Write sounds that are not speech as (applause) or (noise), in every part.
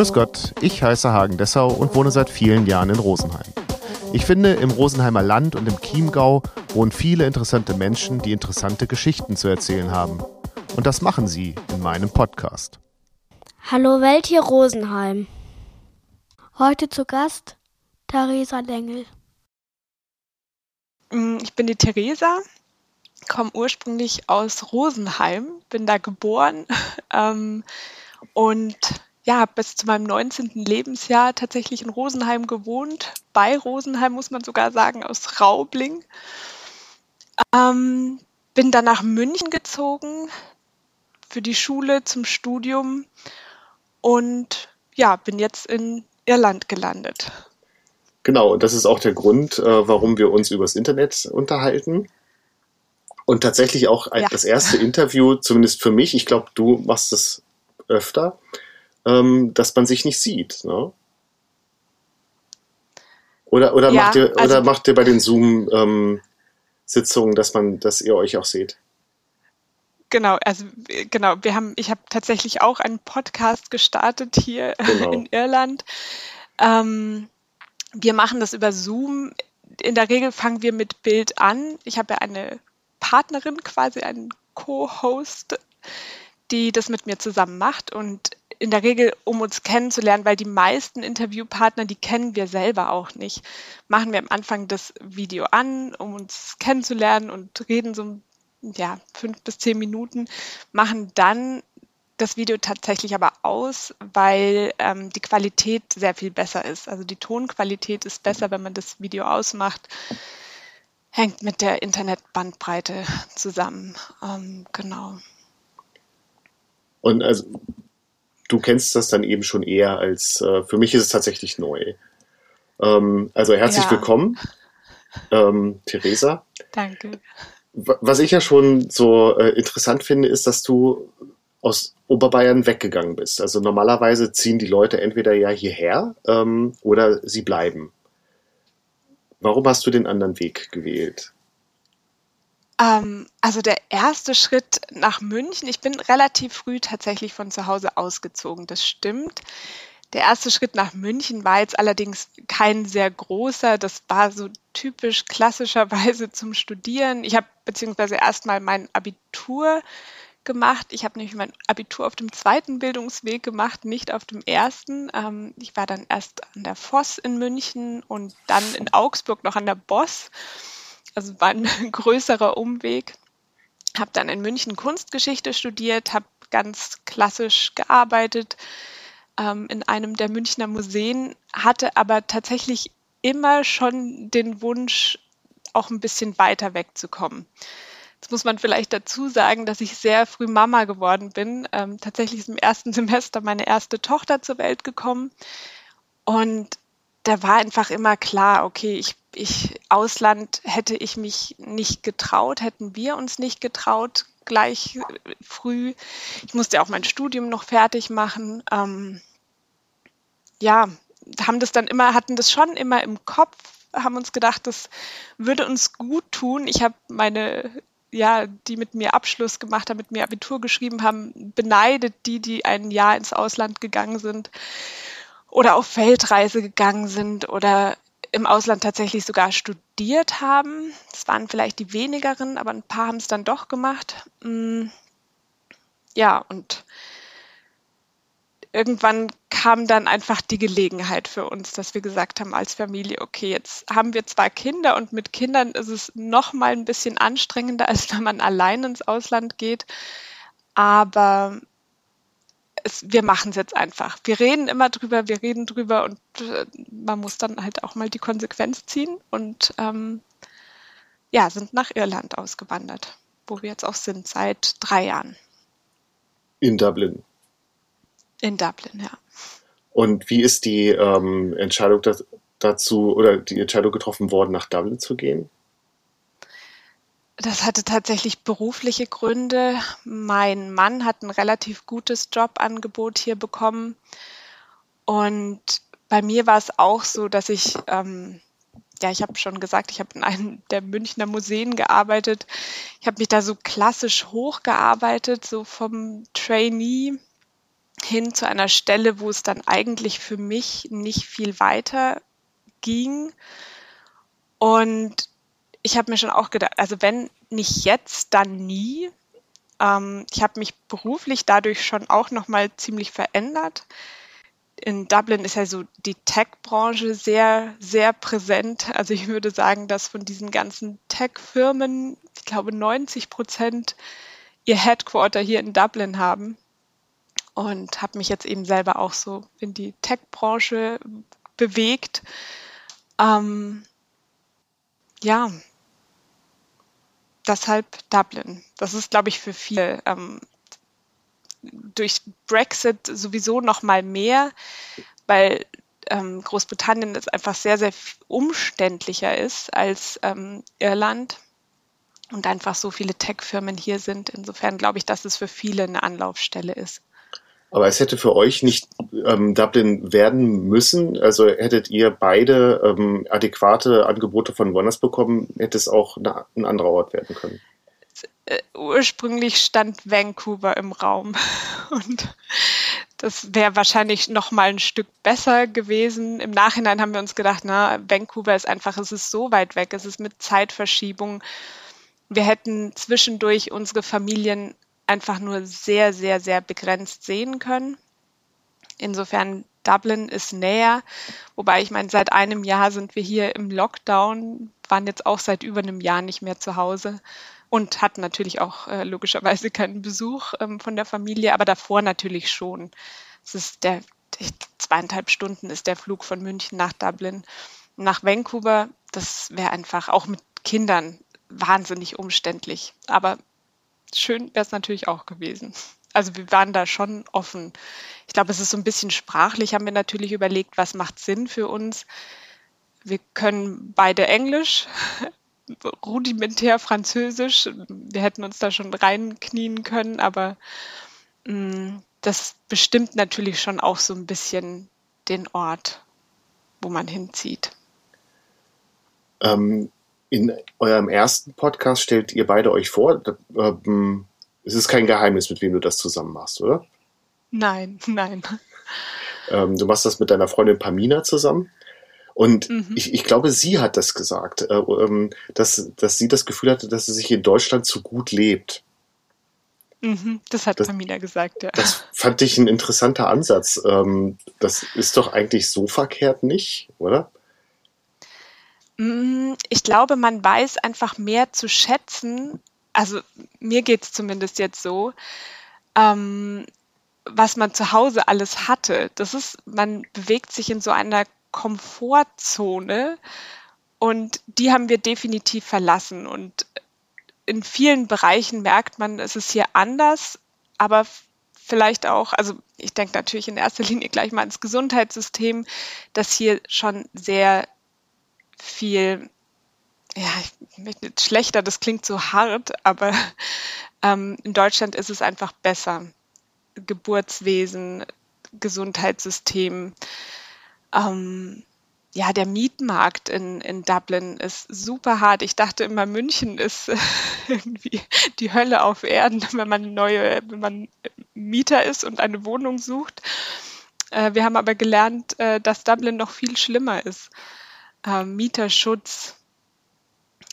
Grüß Gott, ich heiße Hagen Dessau und wohne seit vielen Jahren in Rosenheim. Ich finde, im Rosenheimer Land und im Chiemgau wohnen viele interessante Menschen, die interessante Geschichten zu erzählen haben. Und das machen sie in meinem Podcast. Hallo Welt hier Rosenheim. Heute zu Gast Theresa Lengel. Mm, ich bin die Theresa, komme ursprünglich aus Rosenheim, bin da geboren (laughs) ähm, und ja, bis zu meinem 19. Lebensjahr tatsächlich in Rosenheim gewohnt. Bei Rosenheim muss man sogar sagen, aus Raubling. Ähm, bin dann nach München gezogen für die Schule zum Studium und ja, bin jetzt in Irland gelandet. Genau, und das ist auch der Grund, äh, warum wir uns übers Internet unterhalten. Und tatsächlich auch ja. das erste Interview, zumindest für mich, ich glaube, du machst es öfter, ähm, dass man sich nicht sieht. Ne? Oder, oder, ja, macht ihr, also, oder macht ihr bei den Zoom-Sitzungen, ähm, dass man, dass ihr euch auch seht? Genau, also genau, wir haben, ich habe tatsächlich auch einen Podcast gestartet hier (laughs) genau. in Irland. Ähm, wir machen das über Zoom. In der Regel fangen wir mit Bild an. Ich habe ja eine Partnerin, quasi einen Co-Host, die das mit mir zusammen macht. Und in der Regel, um uns kennenzulernen, weil die meisten Interviewpartner, die kennen wir selber auch nicht, machen wir am Anfang das Video an, um uns kennenzulernen und reden so ja, fünf bis zehn Minuten, machen dann das Video tatsächlich aber aus, weil ähm, die Qualität sehr viel besser ist. Also die Tonqualität ist besser, wenn man das Video ausmacht. Hängt mit der Internetbandbreite zusammen. Ähm, genau. Und also du kennst das dann eben schon eher als, äh, für mich ist es tatsächlich neu. Ähm, also herzlich ja. willkommen, ähm, Theresa. Danke. Was ich ja schon so äh, interessant finde, ist, dass du aus Oberbayern weggegangen bist. Also normalerweise ziehen die Leute entweder ja hierher ähm, oder sie bleiben. Warum hast du den anderen Weg gewählt? Ähm, also der erste Schritt nach München, ich bin relativ früh tatsächlich von zu Hause ausgezogen, das stimmt. Der erste Schritt nach München war jetzt allerdings kein sehr großer. Das war so typisch klassischerweise zum Studieren. Ich habe beziehungsweise erstmal mein Abitur gemacht. Ich habe nämlich mein Abitur auf dem zweiten Bildungsweg gemacht, nicht auf dem ersten. Ähm, ich war dann erst an der Voss in München und dann in Augsburg noch an der Boss also war ein (laughs) größerer Umweg. Habe dann in München Kunstgeschichte studiert, habe ganz klassisch gearbeitet ähm, in einem der Münchner Museen, hatte aber tatsächlich immer schon den Wunsch, auch ein bisschen weiter wegzukommen. Jetzt muss man vielleicht dazu sagen, dass ich sehr früh Mama geworden bin. Ähm, tatsächlich ist im ersten (laughs) Semester meine erste Tochter zur Welt gekommen. Und da war einfach immer klar, okay, ich, ich, Ausland hätte ich mich nicht getraut, hätten wir uns nicht getraut, gleich früh. Ich musste auch mein Studium noch fertig machen. Ähm, ja, haben das dann immer, hatten das schon immer im Kopf, haben uns gedacht, das würde uns gut tun. Ich habe meine, ja, die mit mir Abschluss gemacht haben, mit mir Abitur geschrieben haben, beneidet die, die ein Jahr ins Ausland gegangen sind oder auf Feldreise gegangen sind oder im Ausland tatsächlich sogar studiert haben. Das waren vielleicht die wenigeren, aber ein paar haben es dann doch gemacht. Mm. Ja, und irgendwann kam dann einfach die Gelegenheit für uns, dass wir gesagt haben als Familie, okay, jetzt haben wir zwei Kinder und mit Kindern ist es noch mal ein bisschen anstrengender, (laughs) als wenn man allein ins Ausland geht. Aber es, wir machen es jetzt einfach. Wir reden immer drüber, wir reden drüber und äh, man muss dann halt auch mal die Konsequenz ziehen und ähm, ja, sind nach Irland ausgewandert, wo wir jetzt auch sind seit drei Jahren. In Dublin. In Dublin, ja. Und wie ist die ähm, Entscheidung dazu oder die Entscheidung getroffen worden, nach Dublin zu gehen? Das hatte tatsächlich berufliche Gründe. Mein Mann hat ein relativ gutes Jobangebot hier bekommen. Und bei mir war es auch so, dass ich, ähm, ja, ich habe schon gesagt, ich habe in einem der Münchner Museen gearbeitet. Ich habe mich da so klassisch hochgearbeitet, so vom Trainee hin zu einer Stelle, wo es dann eigentlich für mich nicht viel weiter ging. Und ich habe mir schon auch gedacht, also wenn nicht jetzt, dann nie. Ähm, ich habe mich beruflich dadurch schon auch nochmal ziemlich verändert. In Dublin ist ja so die Tech-Branche sehr, sehr präsent. Also ich würde sagen, dass von diesen ganzen Tech-Firmen, ich glaube 90 Prozent ihr Headquarter hier in Dublin haben und habe mich jetzt eben selber auch so in die Tech-Branche bewegt. Ähm, ja, deshalb Dublin. Das ist, glaube ich, für viele ähm, durch Brexit sowieso noch mal mehr, weil ähm, Großbritannien jetzt einfach sehr, sehr umständlicher ist als ähm, Irland und einfach so viele Tech-Firmen hier sind. Insofern glaube ich, dass es für viele eine Anlaufstelle ist. Aber es hätte für euch nicht ähm, Dublin werden müssen. Also hättet ihr beide ähm, adäquate Angebote von Wonders bekommen, hätte es auch eine, ein anderer Ort werden können. Äh, ursprünglich stand Vancouver im Raum (laughs) und das wäre wahrscheinlich noch mal ein Stück besser gewesen. Im Nachhinein haben wir uns gedacht, na, Vancouver ist einfach, es ist so weit weg, es ist mit Zeitverschiebung. Wir hätten zwischendurch unsere Familien einfach nur sehr, sehr, sehr begrenzt sehen können. Insofern Dublin ist näher, wobei ich meine, seit einem Jahr sind wir hier im Lockdown, waren jetzt auch seit über einem Jahr nicht mehr zu Hause und hatten natürlich auch äh, logischerweise (laughs) keinen Besuch ähm, von der Familie, aber davor natürlich schon. Es ist der zweieinhalb Stunden ist der Flug von München nach Dublin. Nach Vancouver, das wäre einfach auch mit Kindern wahnsinnig umständlich. Aber schön wäre es natürlich auch gewesen. Also wir waren da schon offen. Ich glaube, es ist so ein bisschen sprachlich, haben wir natürlich überlegt, was macht Sinn für uns. Wir können beide Englisch, (laughs) rudimentär Französisch. Wir hätten uns da schon reinknien können, aber mh, mm, das bestimmt natürlich schon auch so ein bisschen den Ort, wo man hinzieht. Ähm, in eurem ersten Podcast stellt ihr beide euch vor. Ähm, es ist kein Geheimnis, mit wem du das zusammen machst, oder? Nein, (laughs) nein. Ähm, du machst das mit deiner Freundin Pamina zusammen. Und mhm. ich, ich glaube, sie hat das gesagt, äh, ähm, dass, dass sie das Gefühl hatte, dass sie sich in Deutschland zu gut lebt. Mhm, das hat das, Pamina gesagt, ja. Das fand ich ein interessanter Ansatz. Ähm, das ist doch eigentlich so verkehrt nicht, oder? Mm, ich glaube, man weiß einfach mehr zu schätzen, also mir geht es zumindest jetzt so, ähm, was man zu Hause alles hatte. Das ist, man bewegt sich in so einer Komfortzone und die haben wir definitiv verlassen. Und in vielen Bereichen merkt man, es ist hier anders, aber vielleicht auch, also ich denke natürlich in erster Linie gleich mal ans Gesundheitssystem, das hier schon sehr viel, ja, ich schlechter, das klingt so hart, aber ähm, in Deutschland ist es einfach besser. Geburtswesen, Gesundheitssystem, ähm, ja, der Mietmarkt in, in Dublin ist super hart. Ich dachte immer, München ist (laughs) irgendwie die Hölle auf Erden, wenn man neue, wenn man Mieter ist und eine Wohnung sucht. Äh, wir haben aber gelernt, äh, dass Dublin noch viel schlimmer ist äh, Mieterschutz.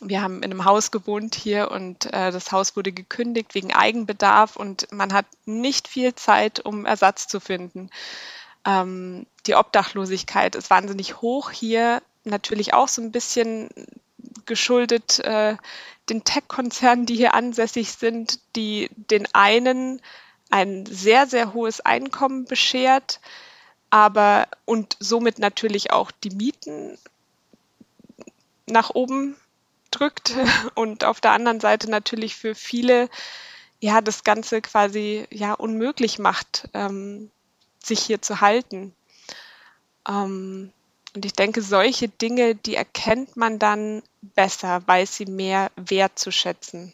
Wir haben in einem Haus gewohnt hier und äh, das Haus wurde gekündigt wegen Eigenbedarf und man hat nicht viel Zeit, um Ersatz zu finden. Ähm, die Obdachlosigkeit ist wahnsinnig hoch hier, natürlich auch so ein bisschen geschuldet äh, den Tech-Konzernen, die hier ansässig sind, die den einen ein sehr, sehr hohes Einkommen beschert, aber und somit natürlich auch die Mieten nach oben drückt (laughs) und auf der anderen Seite natürlich für viele ja das Ganze quasi ja unmöglich macht, ähm, sich hier zu halten. Ähm, und ich denke, solche Dinge, die erkennt man dann besser, weiß sie mehr wertzuschätzen.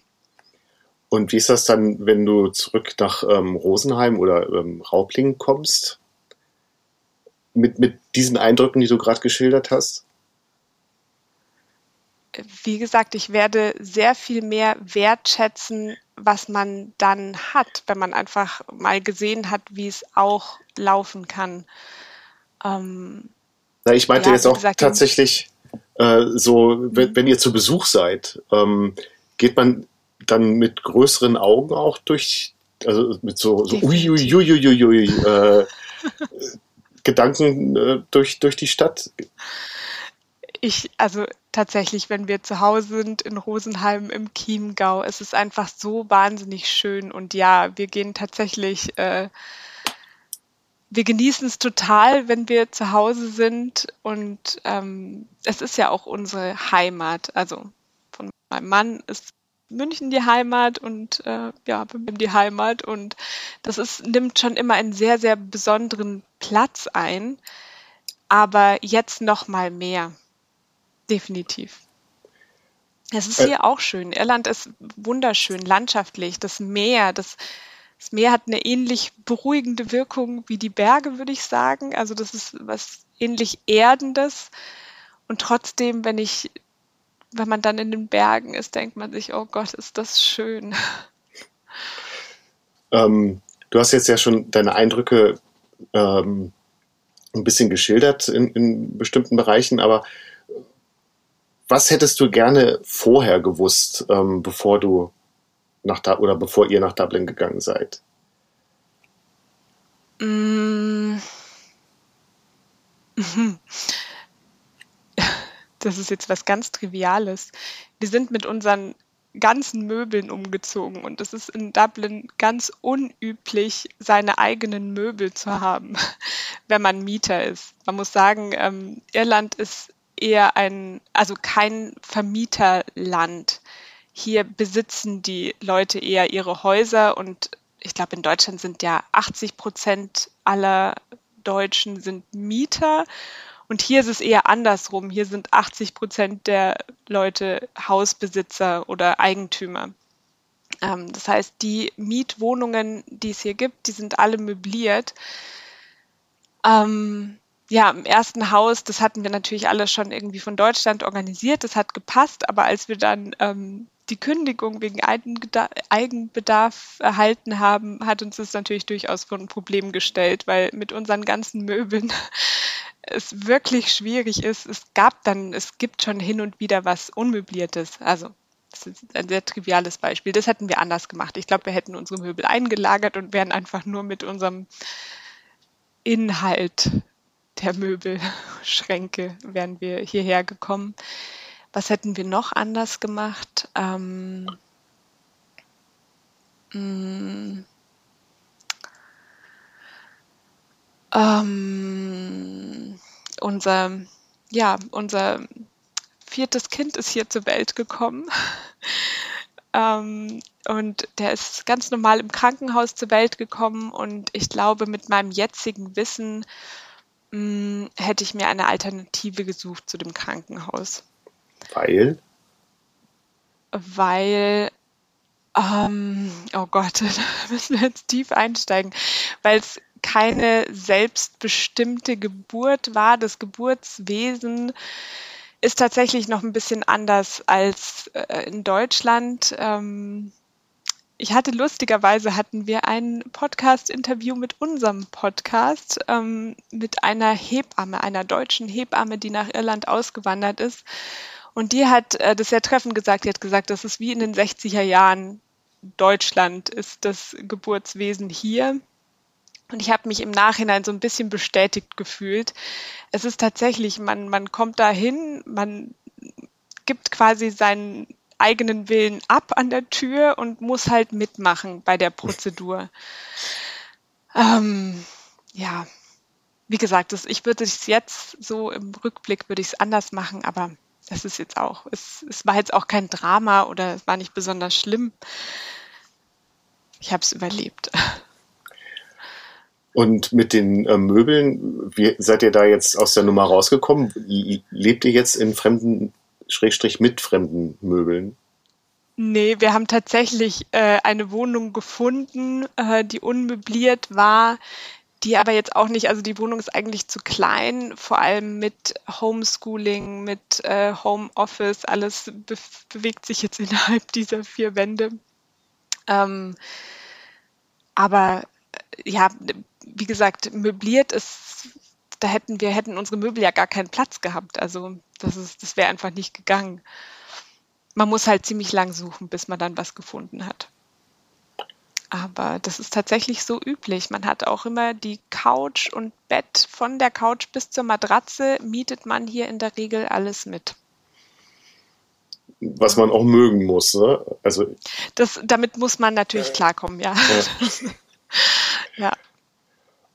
Und wie ist das dann, wenn du zurück nach ähm, Rosenheim oder ähm, Raublingen kommst? Mit, mit diesen Eindrücken, die du gerade geschildert hast? Wie gesagt, ich werde sehr viel mehr wertschätzen, was man dann hat, wenn man einfach mal gesehen hat, wie es auch laufen kann. Ähm, Na, ich meinte ja, jetzt auch gesagt, tatsächlich äh, so, wenn, wenn, ihr zu Besuch seid, ähm, geht man dann mit größeren Augen auch durch, also mit so, so uiuiuiuiui, äh, (laughs) Gedanken äh, durch, durch die Stadt? Ich, also tatsächlich, wenn wir zu Hause sind in Rosenheim im Chiemgau, es ist einfach so wahnsinnig schön und ja, wir gehen tatsächlich, äh, wir genießen es total, wenn wir zu Hause sind und ähm, es ist ja auch unsere Heimat. Also von meinem Mann ist München die Heimat und äh, ja, die Heimat und das ist, nimmt schon immer einen sehr, sehr besonderen Platz ein, aber jetzt noch mal mehr. Definitiv. Es ist hier auch schön. Irland ist wunderschön, landschaftlich. Das Meer, das, das Meer hat eine ähnlich beruhigende Wirkung wie die Berge, würde ich sagen. Also das ist was ähnlich Erdendes. Und trotzdem, wenn ich wenn man dann in den Bergen ist, denkt man sich, oh Gott, ist das schön. Ähm, du hast jetzt ja schon deine Eindrücke ähm, ein bisschen geschildert in, in, bestimmten Bereichen, aber was hättest du gerne vorher gewusst, ähm, bevor du nach da oder bevor ihr nach Dublin gegangen seid? Mm. (laughs) das ist jetzt was ganz Triviales. Wir sind mit unseren ganzen Möbeln umgezogen und es ist in Dublin ganz unüblich, seine eigenen Möbel zu haben, (laughs) wenn man Mieter ist. Man muss sagen, ähm, Irland ist eher ein, also kein Vermieterland. Hier besitzen die Leute eher ihre Häuser und ich glaube, in Deutschland sind ja 80 Prozent aller Deutschen sind Mieter und hier ist es eher andersrum. Hier sind 80 Prozent der Leute Hausbesitzer oder Eigentümer. Ähm, das heißt, die Mietwohnungen, die es hier gibt, die sind alle möbliert. Ähm, ja, im ersten Haus, das hatten wir natürlich alle schon irgendwie von Deutschland organisiert, das hat gepasst, aber als wir dann ähm, die Kündigung wegen Eigenbedarf erhalten haben, hat uns das natürlich durchaus vor ein Problem gestellt, weil mit unseren ganzen Möbeln (laughs) es wirklich schwierig ist. Es gab dann, es gibt schon hin und wieder was Unmöbliertes. Also, das ist ein sehr triviales Beispiel. Das hätten wir anders gemacht. Ich glaube, wir hätten unsere Möbel eingelagert und wären einfach nur mit unserem Inhalt der Möbelschränke wären wir hierher gekommen. Was hätten wir noch anders gemacht? Ähm, mh, mm, ähm, unser, ja, unser viertes Kind ist hier zur Welt gekommen. (laughs) ähm, und der ist ganz normal im Krankenhaus zur Welt gekommen. Und ich glaube, mit meinem jetzigen Wissen mh, mm, hätte ich mir eine Alternative gesucht zu dem Krankenhaus. Weil? Weil, ähm, oh Gott, (laughs) da müssen wir jetzt tief einsteigen, weil es keine selbstbestimmte Geburt war. Das Geburtswesen ist tatsächlich noch ein bisschen anders als äh, in Deutschland. Ähm, ich hatte lustigerweise hatten wir ein Podcast-Interview mit unserem Podcast ähm, mit einer Hebamme, einer deutschen Hebamme, die nach Irland ausgewandert ist. Und die hat äh, das sehr treffend gesagt. Die hat gesagt, das ist wie in den 60er Jahren Deutschland ist das Geburtswesen hier. Und ich habe mich im Nachhinein so ein bisschen bestätigt gefühlt. Es ist tatsächlich, man, man kommt dahin, man gibt quasi seinen eigenen Willen ab an der Tür und muss halt mitmachen bei der Prozedur. (laughs) Ähm, ja, wie gesagt, das, ich würde es jetzt so im Rückblick würde ich es anders machen, aber das ist jetzt auch, es, es war jetzt auch kein Drama oder es war nicht besonders schlimm. Ich habe es überlebt. (laughs) Und mit den äh, Möbeln, wie seid ihr da jetzt aus der Nummer rausgekommen? Lebt ihr jetzt in fremden, Schrägstrich mit fremden Möbeln? Nee, wir haben tatsächlich äh, eine Wohnung gefunden, äh, die unmöbliert war, die aber jetzt auch nicht, also die Wohnung ist eigentlich zu klein, vor allem mit Homeschooling, mit äh, Homeoffice, alles be bewegt sich jetzt (laughs) innerhalb dieser vier Wände. Ähm, aber äh, ja, wie gesagt, möbliert ist, da hätten wir hätten unsere Möbel ja gar keinen Platz gehabt. Also das ist, das wäre einfach nicht gegangen. Man muss halt ziemlich lang suchen, bis man dann was gefunden hat. Aber das ist tatsächlich so üblich. Man hat auch immer die Couch und Bett von der Couch bis zur Matratze mietet man hier in der Regel alles mit. Was man auch mögen muss, ne? Also das, damit muss man natürlich äh, klarkommen, ja. Ja. (laughs) ja.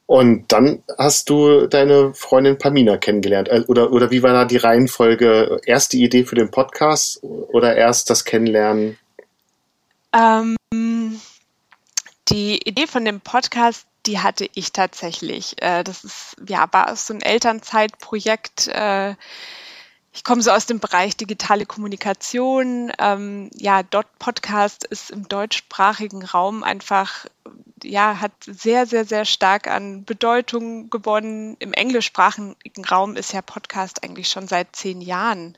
Und dann hast du deine Freundin Pamina kennengelernt. Äh, oder, oder wie war da die Reihenfolge? Erst die Idee für den Podcast oder erst das Kennenlernen? Ähm, die Idee von dem Podcast, die hatte ich tatsächlich. Äh, das ist, ja, war so ein Elternzeitprojekt. Äh, ich komme so aus dem Bereich digitale Kommunikation. Ähm, ja, dort Podcast ist im deutschsprachigen Raum einfach, ja, hat sehr, sehr, sehr stark an Bedeutung gewonnen. Im englischsprachigen Raum ist ja Podcast eigentlich schon seit zehn Jahren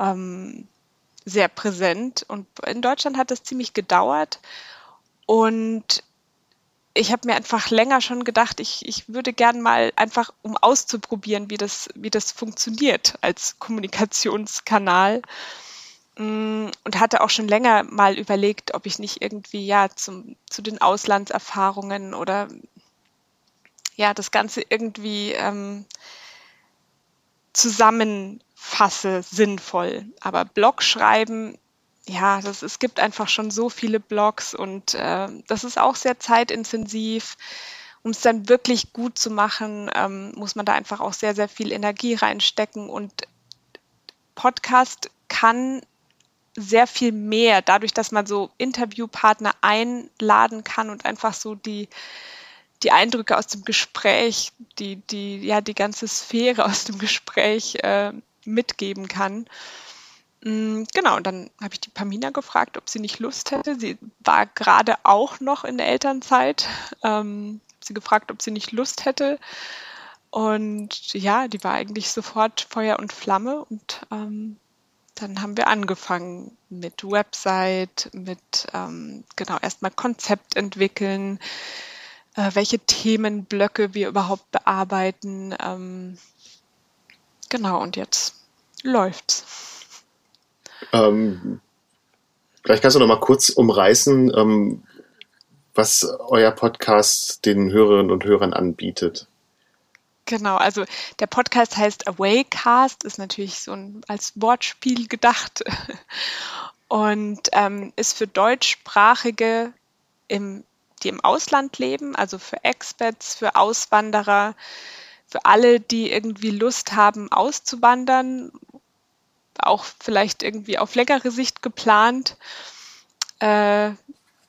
ähm, sehr präsent. Und in Deutschland hat das ziemlich gedauert. Und ich habe mir einfach länger schon gedacht, ich, ich würde gern mal einfach, um auszuprobieren, wie das, wie das funktioniert als Kommunikationskanal. Mm, und hatte auch schon länger mal überlegt, ob ich nicht irgendwie ja zum, zu den Auslandserfahrungen oder ja das Ganze irgendwie ähm, zusammenfasse, sinnvoll. Aber Blog schreiben ja, das, es gibt einfach schon so viele Blogs und äh, das ist auch sehr zeitintensiv. Um es dann wirklich gut zu machen, ähm, muss man da einfach auch sehr, sehr viel Energie reinstecken und Podcast kann sehr viel mehr, dadurch, dass man so Interviewpartner einladen kann und einfach so die, die Eindrücke aus dem Gespräch, die, die, ja, die ganze Sphäre aus dem Gespräch äh, mitgeben kann. Mm, genau, und dann habe ich die Pamina gefragt, ob sie nicht Lust hätte. Sie war gerade auch noch in der Elternzeit. Ähm, sie gefragt, ob sie nicht Lust hätte. Und ja, die war eigentlich sofort Feuer und Flamme. Und ähm, dann haben wir angefangen mit Website, mit ähm, genau erstmal Konzept entwickeln, äh, welche Themenblöcke wir überhaupt bearbeiten. Ähm, genau, und jetzt läuft's. Ähm, vielleicht kannst du noch mal kurz umreißen, ähm, was euer Podcast den Hörerinnen und Hörern anbietet. Genau, also der Podcast heißt Awaycast, ist natürlich so ein, als Wortspiel gedacht (laughs) und ähm, ist für Deutschsprachige, im, die im Ausland leben, also für Expats, für Auswanderer, für alle, die irgendwie Lust haben, auszuwandern auch vielleicht irgendwie auf längere Sicht geplant. Äh,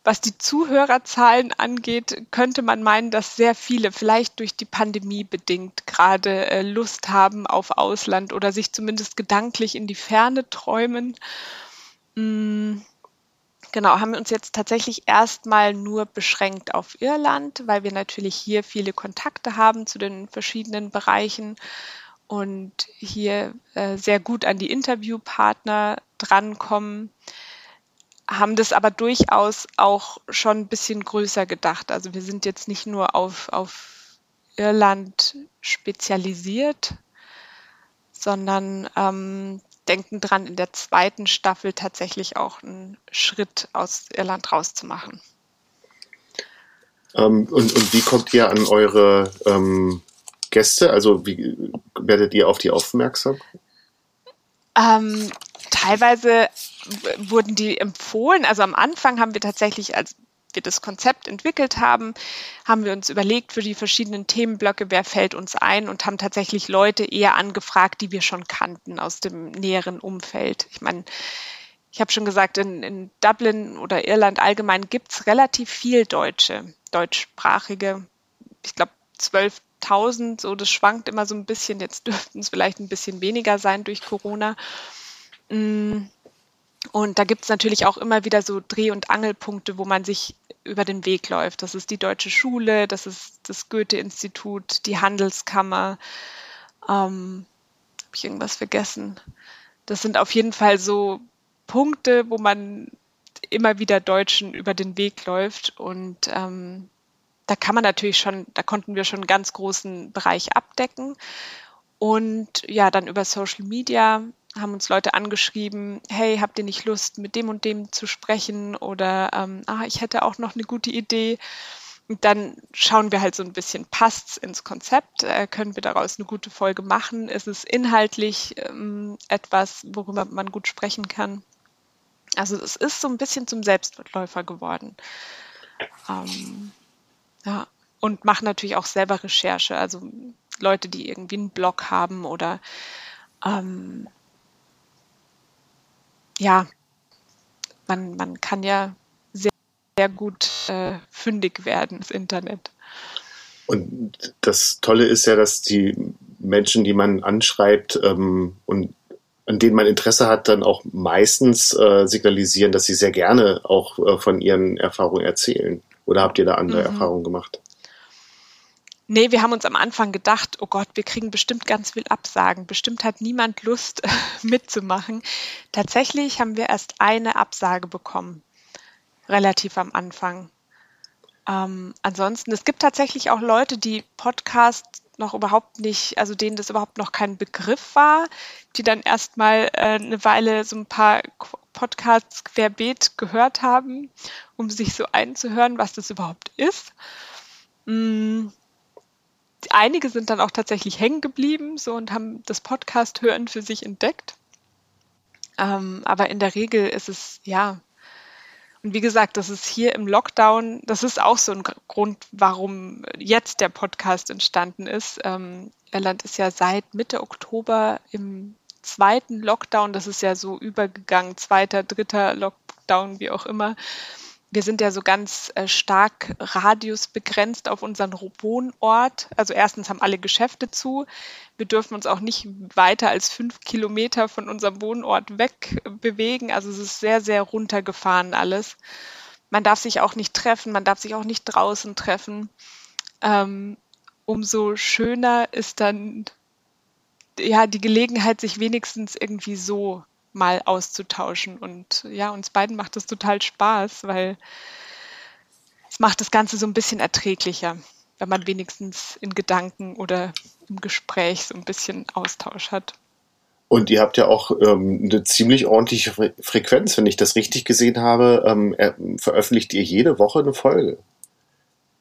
was die Zuhörerzahlen angeht, könnte man meinen, dass sehr viele vielleicht durch die Pandemie bedingt gerade äh, Lust haben auf Ausland oder sich zumindest gedanklich in die Ferne träumen. Mm, genau, haben wir uns jetzt tatsächlich erstmal nur beschränkt auf Irland, weil wir natürlich hier viele Kontakte haben zu den verschiedenen Bereichen und hier äh, sehr gut an die Interviewpartner drankommen, haben das aber durchaus auch schon ein bisschen größer gedacht. Also wir sind jetzt nicht nur auf, auf Irland spezialisiert, sondern ähm, denken dran, in der zweiten Staffel tatsächlich auch einen Schritt aus Irland rauszumachen. Ähm, und, und wie kommt ihr an eure ähm, Gäste? Also wie werdet ihr auf die aufmerksam? Ähm, teilweise wurden die empfohlen. Also am Anfang haben wir tatsächlich, als wir das Konzept entwickelt haben, haben wir uns überlegt für die verschiedenen Themenblöcke, wer fällt uns ein und haben tatsächlich Leute eher angefragt, die wir schon kannten aus dem näheren Umfeld. Ich meine, ich habe schon gesagt, in, in Dublin oder Irland allgemein gibt es relativ viel Deutsche, deutschsprachige. Ich glaube, 12 1000, so das schwankt immer so ein bisschen. Jetzt dürften es vielleicht ein bisschen weniger sein durch Corona. Mm. Und da gibt es natürlich auch immer wieder so Dreh- und Angelpunkte, wo man sich über den Weg läuft. Das ist die Deutsche Schule, das ist das Goethe-Institut, die Handelskammer. Ähm, Habe ich irgendwas vergessen? Das sind auf jeden Fall so Punkte, wo man immer wieder Deutschen über den Weg läuft. Und ähm, da kann man natürlich schon, da konnten wir schon einen ganz großen Bereich abdecken. Und ja, dann über Social Media haben uns Leute angeschrieben, hey, habt ihr nicht Lust, mit dem und dem zu sprechen? Oder ähm, ah, ich hätte auch noch eine gute Idee. Und dann schauen wir halt so ein bisschen, passt's ins Konzept? Äh, können wir daraus eine gute Folge machen? Ist es inhaltlich ähm, etwas, worüber man gut sprechen kann? Also es ist so ein bisschen zum Selbstläufer geworden. Ähm, ja, und machen natürlich auch selber Recherche. Also Leute, die irgendwie einen Blog haben oder ähm, ja, man, man kann ja sehr, sehr gut äh, fündig werden ins Internet. Und das Tolle ist ja, dass die Menschen, die man anschreibt ähm, und an denen man Interesse hat, dann auch meistens äh, signalisieren, dass sie sehr gerne auch äh, von ihren Erfahrungen erzählen. Oder habt ihr da andere mhm. Erfahrungen gemacht? Nee, wir haben uns am Anfang gedacht, oh Gott, wir kriegen bestimmt ganz viel Absagen. Bestimmt hat niemand Lust (laughs) mitzumachen. Tatsächlich haben wir erst eine Absage bekommen, relativ am Anfang. Ähm, ansonsten, es gibt tatsächlich auch Leute, die Podcast noch überhaupt nicht, also denen das überhaupt noch kein Begriff war, die dann erstmal äh, eine Weile so ein paar Podcasts querbeet gehört haben, um sich so einzuhören, was das überhaupt ist. Mm einige sind dann auch tatsächlich hängen geblieben so und haben das Podcast hören für sich entdeckt. Ähm, aber in der Regel ist es ja. Und wie gesagt, das ist hier im Lockdown, das ist auch so ein Grund, warum jetzt der Podcast entstanden ist. Ähm, Irland ist ja seit Mitte Oktober im zweiten Lockdown, das ist ja so übergegangen, zweiter, dritter Lockdown, wie auch immer wir sind ja so ganz äh, stark radiusbegrenzt auf unseren Wohnort. Also erstens haben alle Geschäfte zu. Wir dürfen uns auch nicht weiter als fünf Kilometer von unserem Wohnort weg bewegen. Also es ist sehr, sehr runtergefahren alles. Man darf sich auch nicht treffen, man darf sich auch nicht draußen treffen. Ähm, umso schöner ist dann ja die Gelegenheit, sich wenigstens irgendwie so mal auszutauschen. Und ja, uns beiden macht das total Spaß, weil es macht das Ganze so ein bisschen erträglicher, wenn man wenigstens in Gedanken oder im Gespräch so ein bisschen Austausch hat. Und ihr habt ja auch ähm, eine ziemlich ordentliche Fre Frequenz, wenn ich das richtig gesehen habe. Ähm, er, veröffentlicht ihr jede Woche eine Folge?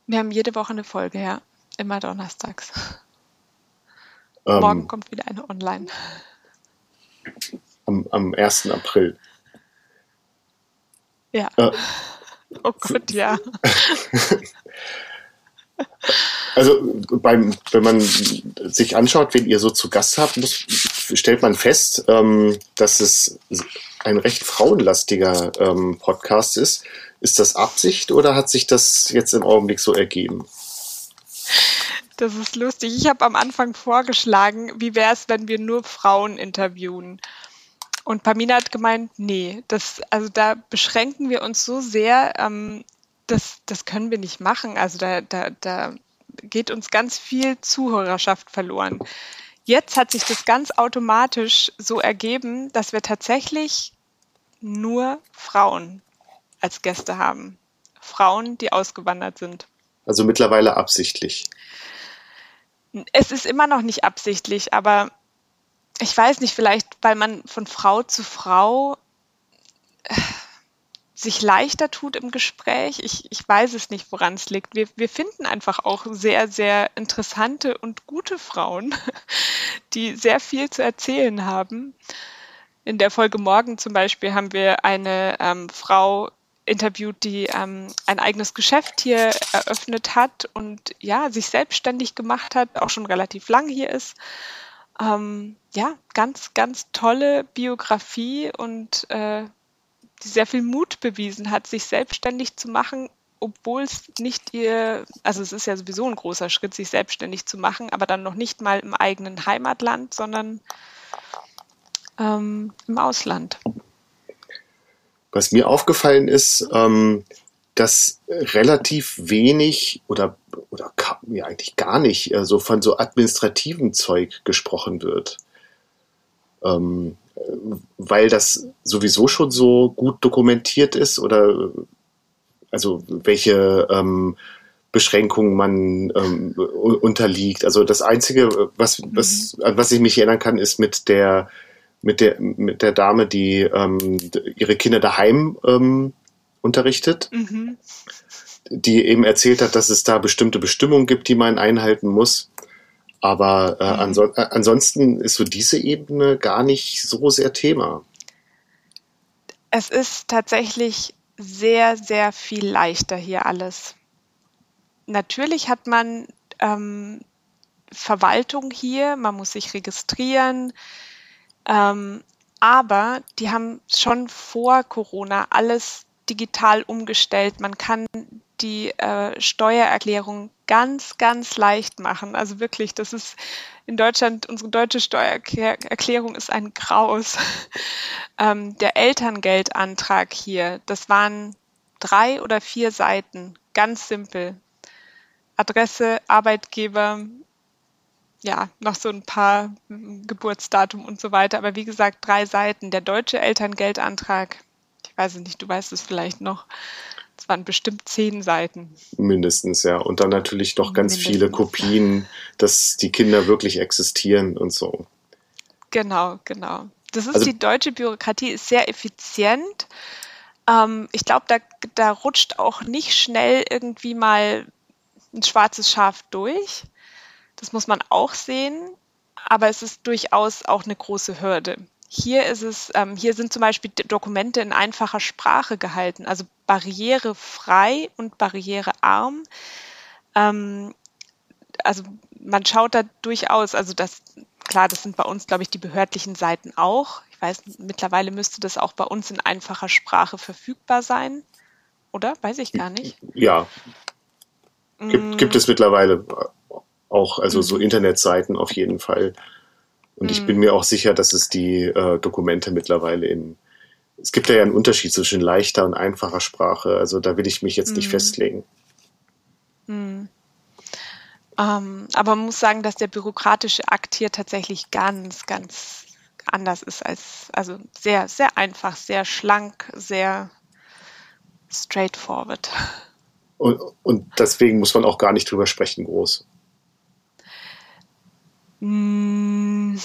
Wir haben jede Woche eine Folge, ja. Immer donnerstags. Ähm, Morgen kommt wieder eine online am, am 1. April. Ja. Äh, oh Gott, ja. (laughs) Also beim, wenn man sich anschaut, wen ihr so zu Gast habt, muss, stellt man fest, ähm, dass es ein recht frauenlastiger ähm, Podcast ist. Ist das Absicht oder hat sich das jetzt im Augenblick so ergeben? Das ist lustig. Ich habe am Anfang vorgeschlagen, wie wäre es, wenn wir nur Frauen interviewen? Und Pamina hat gemeint, nee, das, also da beschränken wir uns so sehr, ähm, das, das können wir nicht machen. Also da, da, da geht uns ganz viel Zuhörerschaft verloren. Jetzt hat sich das ganz automatisch so ergeben, dass wir tatsächlich nur Frauen als Gäste haben. Frauen, die ausgewandert sind. Also mittlerweile absichtlich. Es ist immer noch nicht absichtlich, aber ich weiß nicht, vielleicht, weil man von Frau zu Frau äh, sich leichter tut im Gespräch. Ich, ich weiß es nicht, woran es liegt. Wir, wir finden einfach auch sehr, sehr interessante und gute Frauen, (laughs) die sehr viel zu erzählen haben. In der Folge morgen zum Beispiel haben wir eine ähm, Frau interviewt, die ähm, ein eigenes Geschäft hier eröffnet hat und ja, sich selbstständig gemacht hat, auch schon relativ lang hier ist ähm, ja, ganz, ganz tolle Biografie und äh, die sehr viel Mut bewiesen hat, sich selbstständig zu machen, obwohl es nicht ihr, also es ist ja sowieso ein großer Schritt, sich selbstständig zu machen, aber dann noch nicht mal im eigenen Heimatland, sondern ähm, im Ausland. Was mir aufgefallen ist, ähm, dass relativ wenig oder, oder ja, eigentlich gar nicht äh, so von so administrativen Zeug gesprochen wird. Ähm, weil das sowieso schon so gut dokumentiert ist oder also welche ähm, Beschränkungen man ähm, unterliegt. Also das Einzige, was, was, mhm. an was ich mich erinnern kann, ist mit der mit der mit der Dame, die ähm, ihre Kinder daheim ähm, unterrichtet, mhm. die eben erzählt hat, dass es da bestimmte Bestimmungen gibt, die man einhalten muss. Aber äh, mhm. anso äh, ansonsten ist so diese Ebene gar nicht so sehr Thema. Es ist tatsächlich sehr, sehr viel leichter hier alles. Natürlich hat man ähm, Verwaltung hier, man muss sich registrieren, ähm, aber die haben schon vor Corona alles digital umgestellt. Man kann die äh, Steuererklärung ganz, ganz leicht machen. Also wirklich, das ist in Deutschland, unsere deutsche Steuererklärung ist ein Graus. (laughs) ähm, der Elterngeldantrag hier, das waren drei oder vier Seiten, ganz simpel. Adresse, Arbeitgeber, ja, noch so ein paar Geburtsdatum und so weiter. Aber wie gesagt, drei Seiten. Der deutsche Elterngeldantrag, ich weiß es nicht, du weißt es vielleicht noch. Es waren bestimmt zehn Seiten. Mindestens, ja. Und dann natürlich noch ganz Mindestens. viele Kopien, dass die Kinder wirklich existieren und so. Genau, genau. Das ist also, die deutsche Bürokratie, ist sehr effizient. Ähm, ich glaube, da, da rutscht auch nicht schnell irgendwie mal ein schwarzes Schaf durch. Das muss man auch sehen. Aber es ist durchaus auch eine große Hürde. Hier ist es, ähm, hier sind zum Beispiel Dokumente in einfacher Sprache gehalten, also barrierefrei und barrierearm. Ähm, also man schaut da durchaus, also das, klar, das sind bei uns, glaube ich, die behördlichen Seiten auch. Ich weiß, mittlerweile müsste das auch bei uns in einfacher Sprache verfügbar sein. Oder? Weiß ich gar nicht. Ja. Gibt, mm. gibt es mittlerweile auch, also so mhm. Internetseiten auf jeden Fall. Und ich bin mhm. mir auch sicher, dass es die äh, Dokumente mittlerweile in. Es gibt ja einen Unterschied zwischen leichter und einfacher Sprache. Also da will ich mich jetzt nicht mhm. festlegen. Mhm. Ähm, aber man muss sagen, dass der bürokratische Akt hier tatsächlich ganz, ganz anders ist als, also sehr, sehr einfach, sehr schlank, sehr straightforward. Und, und deswegen muss man auch gar nicht drüber sprechen, groß. Hm.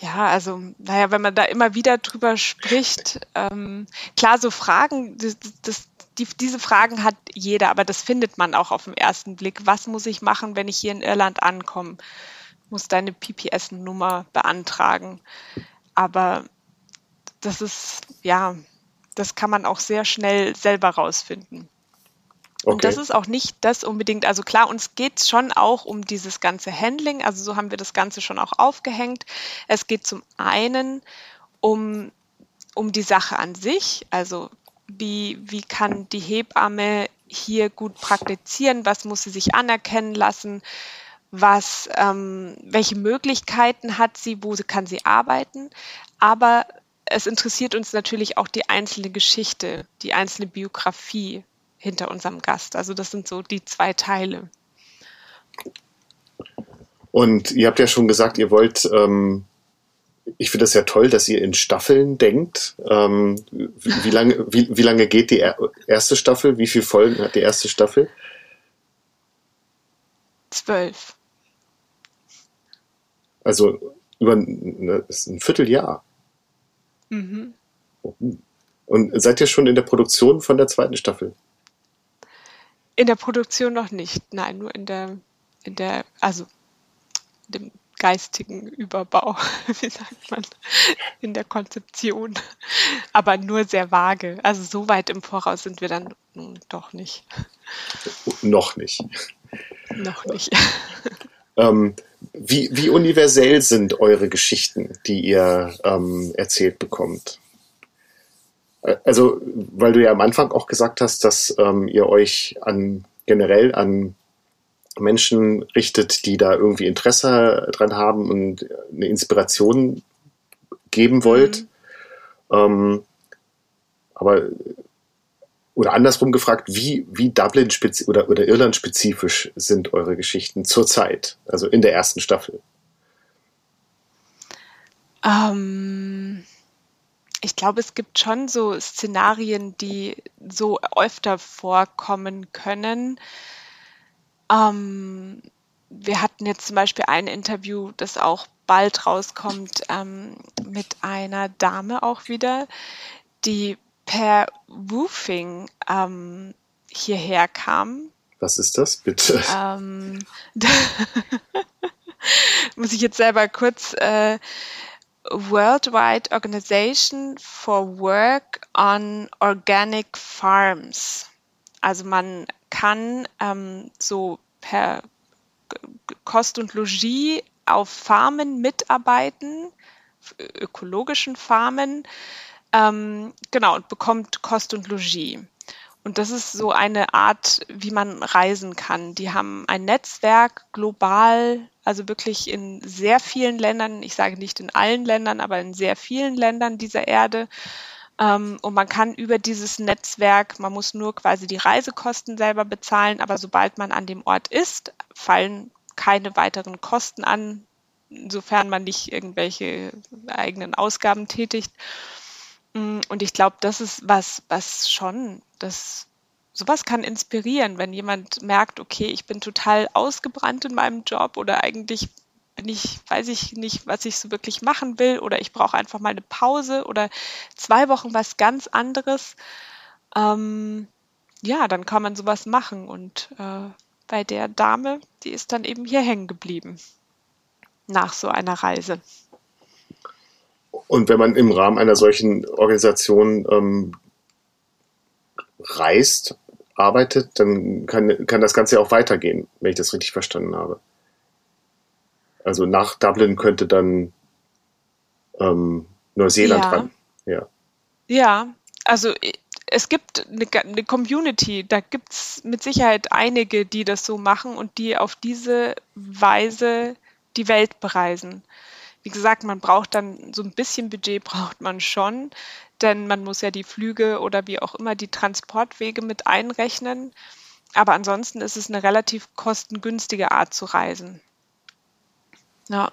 Ja, also, naja, wenn man da immer wieder drüber spricht, ähm, klar, so Fragen, das, das, die, diese Fragen hat jeder, aber das findet man auch auf den ersten Blick. Was muss ich machen, wenn ich hier in Irland ankomme? Muss deine PPS-Nummer beantragen. Aber das ist, ja, das kann man auch sehr schnell selber rausfinden. Okay. Und das ist auch nicht das unbedingt, also klar, uns geht es schon auch um dieses ganze Handling, also so haben wir das Ganze schon auch aufgehängt. Es geht zum einen um, um die Sache an sich, also wie, wie kann die Hebamme hier gut praktizieren, was muss sie sich anerkennen lassen, was, ähm, welche Möglichkeiten hat sie, wo sie, kann sie arbeiten, aber es interessiert uns natürlich auch die einzelne Geschichte, die einzelne Biografie hinter unserem Gast. Also das sind so die zwei Teile. Und ihr habt ja schon gesagt, ihr wollt, ähm, ich finde das ja toll, dass ihr in Staffeln denkt. Ähm, wie, wie, lange, wie, wie lange geht die erste Staffel? Wie viele Folgen hat die erste Staffel? Zwölf. Also über ein, ein Vierteljahr. Mhm. Und seid ihr schon in der Produktion von der zweiten Staffel? In der Produktion noch nicht, nein, nur in der, in der, also dem geistigen Überbau, (laughs) wie sagt man, in der Konzeption, aber nur sehr vage. Also so weit im Voraus sind wir dann nun doch nicht. Noch nicht. Noch nicht. Ähm, wie, wie universell sind eure Geschichten, die ihr ähm, erzählt bekommt? Also, weil du ja am Anfang auch gesagt hast, dass ähm, ihr euch an generell an Menschen richtet, die da irgendwie Interesse dran haben und eine Inspiration geben wollt. Mhm. Ähm, aber oder andersrum gefragt, wie, wie Dublin oder, oder Irland spezifisch sind eure Geschichten zurzeit, also in der ersten Staffel? Ähm, ich glaube, es gibt schon so Szenarien, die so öfter vorkommen können. Ähm, wir hatten jetzt zum Beispiel ein Interview, das auch bald rauskommt, ähm, mit einer Dame auch wieder, die per Woofing ähm, hierher kam. Was ist das, bitte? Ähm, (laughs) muss ich jetzt selber kurz äh, Worldwide Organization for Work on Organic Farms. Also man kann ähm, so per Kost und Logis auf Farmen mitarbeiten, ökologischen Farmen, ähm, genau, und bekommt Kost und Logis. Und das ist so eine Art, wie man reisen kann. Die haben ein Netzwerk global, also wirklich in sehr vielen Ländern, ich sage nicht in allen Ländern, aber in sehr vielen Ländern dieser Erde. Ähm, und man kann über dieses Netzwerk, man muss nur quasi die Reisekosten selber bezahlen, aber sobald man an dem Ort ist, fallen keine weiteren Kosten an, sofern man nicht irgendwelche eigenen Ausgaben tätigt. Mm, und ich glaube, das ist was, was schon, das sowas kann inspirieren, wenn jemand merkt, okay, ich bin total ausgebrannt in meinem Job oder eigentlich bin ich, weiß ich nicht, was ich so wirklich machen will oder ich brauche einfach mal eine Pause oder zwei Wochen was ganz anderes. Ähm, ja, dann kann man sowas machen und äh, bei der Dame, die ist dann eben hier hängen geblieben nach so einer Reise. Und wenn man im Rahmen einer solchen Organisation ähm, reist, arbeitet, dann kann, kann das Ganze ja auch weitergehen, wenn ich das richtig verstanden habe. Also nach Dublin könnte dann ähm, Neuseeland ja. ran. Ja. ja, also es gibt eine, eine Community, da gibt es mit Sicherheit einige, die das so machen und die auf diese Weise die Welt bereisen. Wie gesagt, man braucht dann so ein bisschen Budget braucht man schon, denn man muss ja die Flüge oder wie auch immer die Transportwege mit einrechnen. Aber ansonsten ist es eine relativ kostengünstige Art zu reisen. Ja.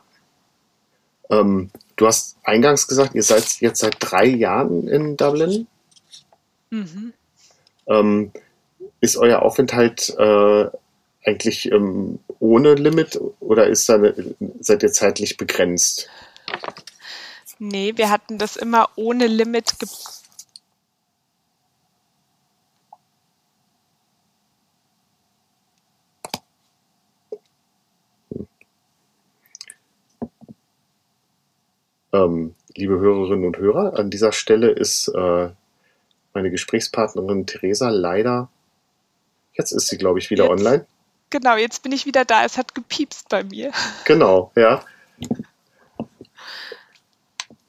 Ähm, du hast eingangs gesagt, ihr seid jetzt seit drei Jahren in Dublin. Mhm. Ähm, ist euer Aufenthalt äh, eigentlich ähm, ohne Limit oder ist da, seid ihr zeitlich begrenzt? Nee, wir hatten das immer ohne Limit ge Ähm, liebe Hörerinnen und Hörer, an dieser Stelle ist äh, meine Gesprächspartnerin Theresa leider, jetzt ist sie, glaube ich, wieder jetzt, online. Genau, jetzt bin ich wieder da. Es hat gepiepst bei mir. Genau, ja.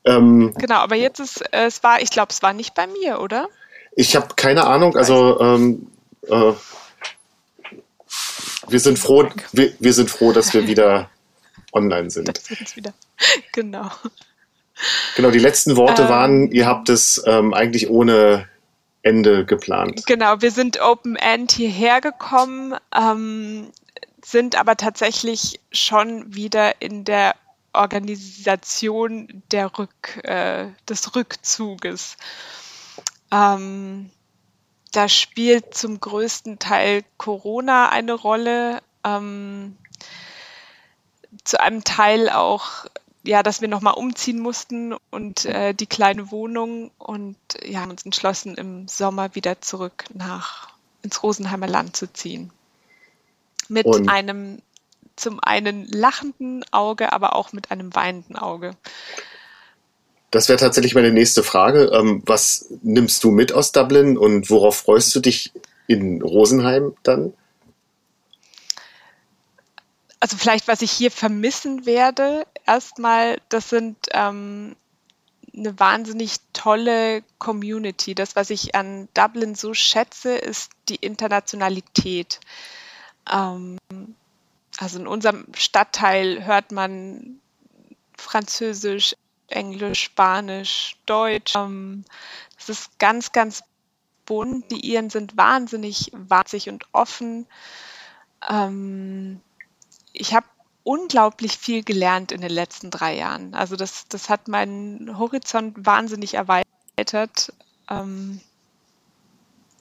Ähm, genau, aber jetzt ist äh, es war, ich glaube, es war nicht bei mir, oder? Ich habe keine Ahnung. Also ähm, äh, wir sind froh, wir, wir, sind froh, dass wir wieder online sind. Das sind wieder. (laughs) Genau. Genau, die letzten Worte ähm, waren, ihr habt es ähm, eigentlich ohne Ende geplant. Genau, wir sind Open End hierher gekommen, ähm, sind aber tatsächlich schon wieder in der Organisation der Rück, äh, des Rückzuges. Ähm, da spielt zum größten Teil Corona eine Rolle, ähm, zu einem Teil auch, ja, dass wir nochmal umziehen mussten und äh, die kleine Wohnung und ja, haben uns entschlossen, im Sommer wieder zurück nach ins Rosenheimer Land zu ziehen. Mit und einem zum einen lachenden Auge, aber auch mit einem weinenden Auge. Das wäre tatsächlich meine nächste Frage. Ähm, was nimmst du mit aus Dublin und worauf freust du dich in Rosenheim dann? Also vielleicht, was ich hier vermissen werde, erstmal, das sind ähm, eine wahnsinnig tolle Community. Das, was ich an Dublin so schätze, ist die Internationalität. Ähm, also in unserem Stadtteil hört man Französisch, Englisch, Spanisch, Deutsch. Ähm, das ist ganz, ganz bunt. Die Iren sind wahnsinnig wahnsinnig und offen. Ähm, ich habe unglaublich viel gelernt in den letzten drei Jahren. Also das, das hat meinen Horizont wahnsinnig erweitert. Ähm,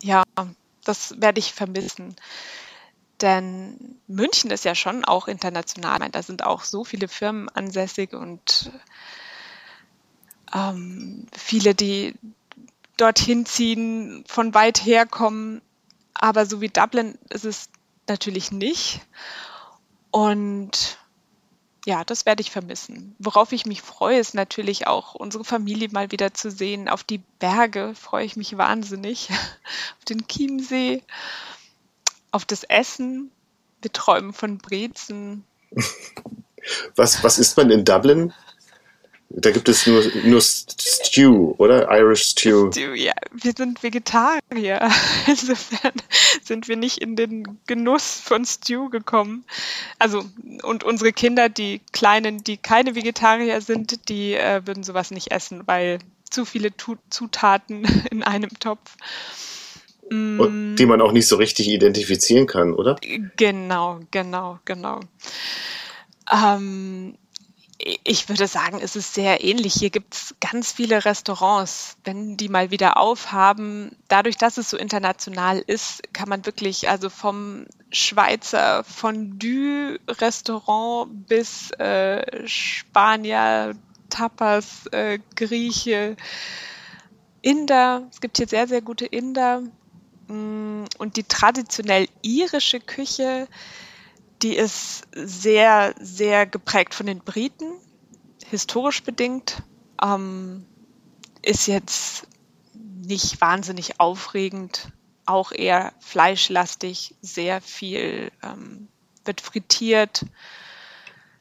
ja, das werde ich vermissen. Denn München ist ja schon auch international. Da sind auch so viele Firmen ansässig und ähm, viele, die dorthin ziehen, von weit her kommen. Aber so wie Dublin ist es natürlich nicht. Und ja, das werde ich vermissen. Worauf ich mich freue, ist natürlich auch unsere Familie mal wieder zu sehen. Auf die Berge freue ich mich wahnsinnig. (laughs) auf den Chiemsee, auf das Essen. Wir träumen von Brezen. Was, was isst man in Dublin? Da gibt es nur, nur Stew, oder? Irish Stew. Stew. Ja, wir sind Vegetarier. (laughs) Insofern sind wir nicht in den Genuss von Stew gekommen. Also, und unsere Kinder, die Kleinen, die keine Vegetarier sind, die äh, würden sowas nicht essen, weil zu viele tu Zutaten (laughs) in einem Topf. Und die man auch nicht so richtig identifizieren kann, oder? Genau, genau, genau. Ähm, ich würde sagen, es ist sehr ähnlich. Hier gibt es ganz viele Restaurants, wenn die mal wieder aufhaben. Dadurch, dass es so international ist, kann man wirklich also vom Schweizer Fondue-Restaurant bis äh, Spanier, Tapas, äh, Grieche, Inder. Es gibt hier sehr, sehr gute Inder. Mm, und die traditionell irische Küche die ist sehr, sehr geprägt von den Briten, historisch bedingt. Ähm, ist jetzt nicht wahnsinnig aufregend, auch eher fleischlastig, sehr viel ähm, wird frittiert.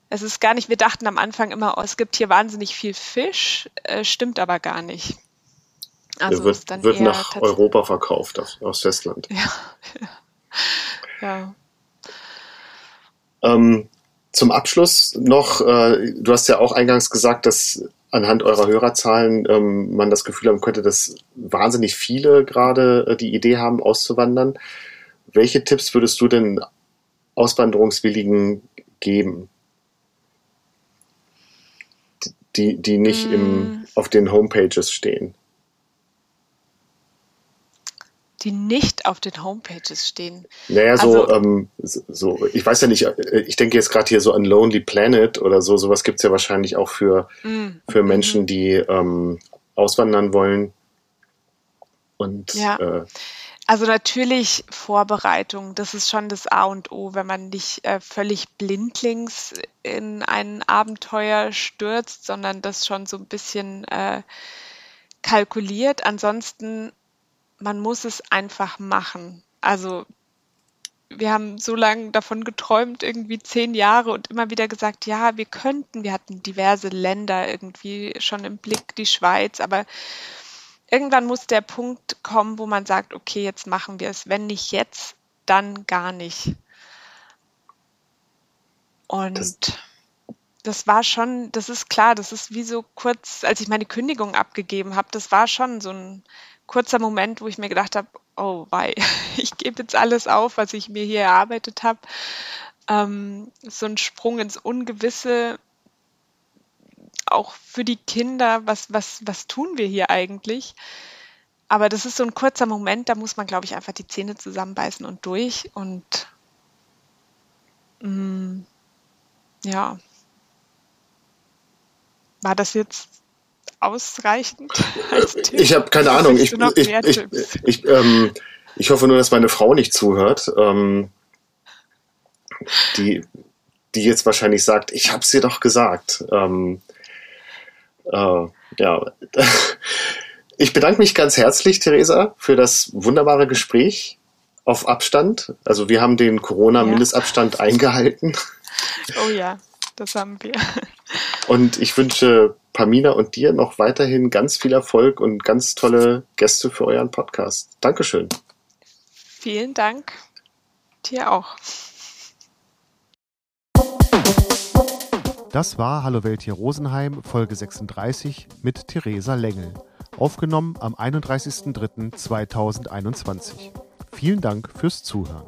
Es ist gar nicht, wir dachten am Anfang immer, oh, es gibt hier wahnsinnig viel Fisch, äh, stimmt aber gar nicht. Also wird, wird nach Europa verkauft, aus, Festland. Ja. (laughs) ja. Ähm, zum Abschluss noch, äh, du hast ja auch eingangs gesagt, dass anhand eurer Hörerzahlen ähm, man das Gefühl haben könnte, dass wahnsinnig viele gerade äh, die Idee haben, auszuwandern. Welche Tipps würdest du denn Auswanderungswilligen geben? Die, die nicht mm. im, auf den Homepages stehen die nicht auf den Homepages stehen. Naja, so, also, ähm, so, ich weiß ja nicht, äh, ich denke jetzt gerade hier so an Lonely Planet oder so, sowas gibt es ja wahrscheinlich auch für, mm, für Menschen, mm. die ähm, auswandern wollen. Und ja. Äh, also natürlich Vorbereitung, das ist schon das A und O, wenn man nicht äh, völlig blindlings in ein Abenteuer stürzt, sondern das schon so ein bisschen äh, kalkuliert. Ansonsten man muss es einfach machen. Also wir haben so lange davon geträumt, irgendwie zehn Jahre und immer wieder gesagt, ja, wir könnten, wir hatten diverse Länder irgendwie schon im Blick, die Schweiz, aber irgendwann muss der Punkt kommen, wo man sagt, okay, jetzt machen wir es. Wenn nicht jetzt, dann gar nicht. Und das, das war schon, das ist klar, das ist wie so kurz, als ich meine Kündigung abgegeben habe, das war schon so ein kurzer Moment, wo ich mir gedacht habe, oh wei, (laughs) ich gebe jetzt alles auf, was ich mir hier erarbeitet habe. Ähm, so ein Sprung ins Ungewisse, auch für die Kinder, was, was, was tun wir hier eigentlich? Aber das ist so ein kurzer Moment, da muss man, glaube ich, einfach die Zähne zusammenbeißen und durch. Und mh, mm, ja, war das jetzt ausreichend? (laughs) Ich habe keine Ahnung. Ich, ich, ich, ich, ähm, ich hoffe nur, dass meine Frau nicht zuhört, ähm, die, die jetzt wahrscheinlich sagt, ich habe es dir doch gesagt. Ähm, äh, ja. (laughs) Ich bedanke mich ganz herzlich, Theresa, für das wunderbare Gespräch auf Abstand. Also wir haben den Corona-Mindestabstand ja. eingehalten. Oh ja, das haben wir. Und ich wünsche Pamina und dir noch weiterhin ganz viel Erfolg und ganz tolle Gäste für euren Podcast. Dankeschön. Vielen Dank. Dir auch. Das war Hallo Welt hier Rosenheim, Folge 36 mit Theresa Lengel. Aufgenommen am 31.03.2021. Vielen Dank fürs Zuhören.